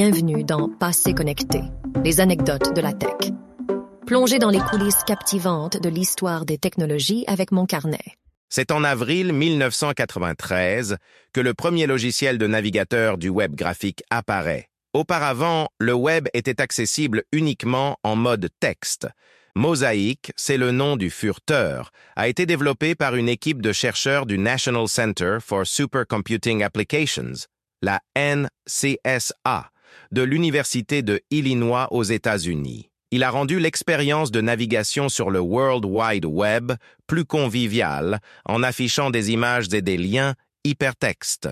Bienvenue dans Passé connecté, les anecdotes de la tech. Plongez dans les coulisses captivantes de l'histoire des technologies avec mon carnet. C'est en avril 1993 que le premier logiciel de navigateur du web graphique apparaît. Auparavant, le web était accessible uniquement en mode texte. Mosaic, c'est le nom du furteur, a été développé par une équipe de chercheurs du National Center for Supercomputing Applications, la NCSA, de l'Université de Illinois aux États-Unis. Il a rendu l'expérience de navigation sur le World Wide Web plus conviviale en affichant des images et des liens hypertextes.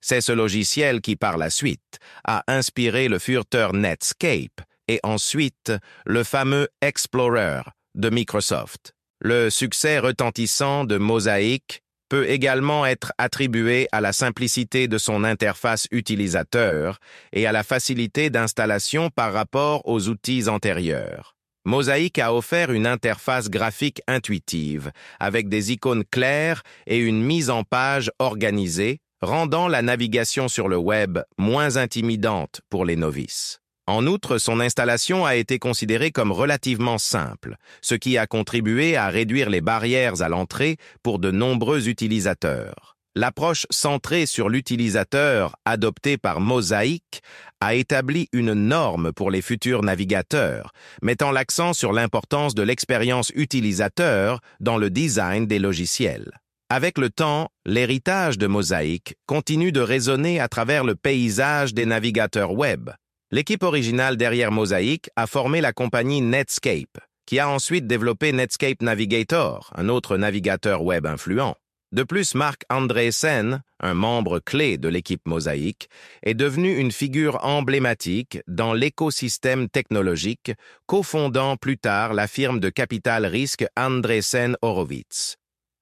C'est ce logiciel qui, par la suite, a inspiré le furteur Netscape et ensuite le fameux Explorer de Microsoft. Le succès retentissant de Mosaic peut également être attribué à la simplicité de son interface utilisateur et à la facilité d'installation par rapport aux outils antérieurs. Mosaic a offert une interface graphique intuitive, avec des icônes claires et une mise en page organisée, rendant la navigation sur le web moins intimidante pour les novices. En outre, son installation a été considérée comme relativement simple, ce qui a contribué à réduire les barrières à l'entrée pour de nombreux utilisateurs. L'approche centrée sur l'utilisateur adoptée par Mosaic a établi une norme pour les futurs navigateurs, mettant l'accent sur l'importance de l'expérience utilisateur dans le design des logiciels. Avec le temps, l'héritage de Mosaic continue de résonner à travers le paysage des navigateurs web. L'équipe originale derrière Mosaic a formé la compagnie Netscape, qui a ensuite développé Netscape Navigator, un autre navigateur web influent. De plus, Marc Andreessen, un membre clé de l'équipe Mosaic, est devenu une figure emblématique dans l'écosystème technologique, cofondant plus tard la firme de capital risque Andreessen Horowitz.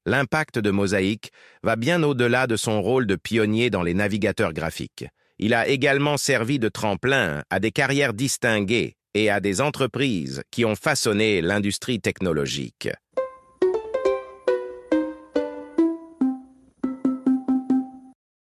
L'impact de Mosaic va bien au-delà de son rôle de pionnier dans les navigateurs graphiques. Il a également servi de tremplin à des carrières distinguées et à des entreprises qui ont façonné l'industrie technologique.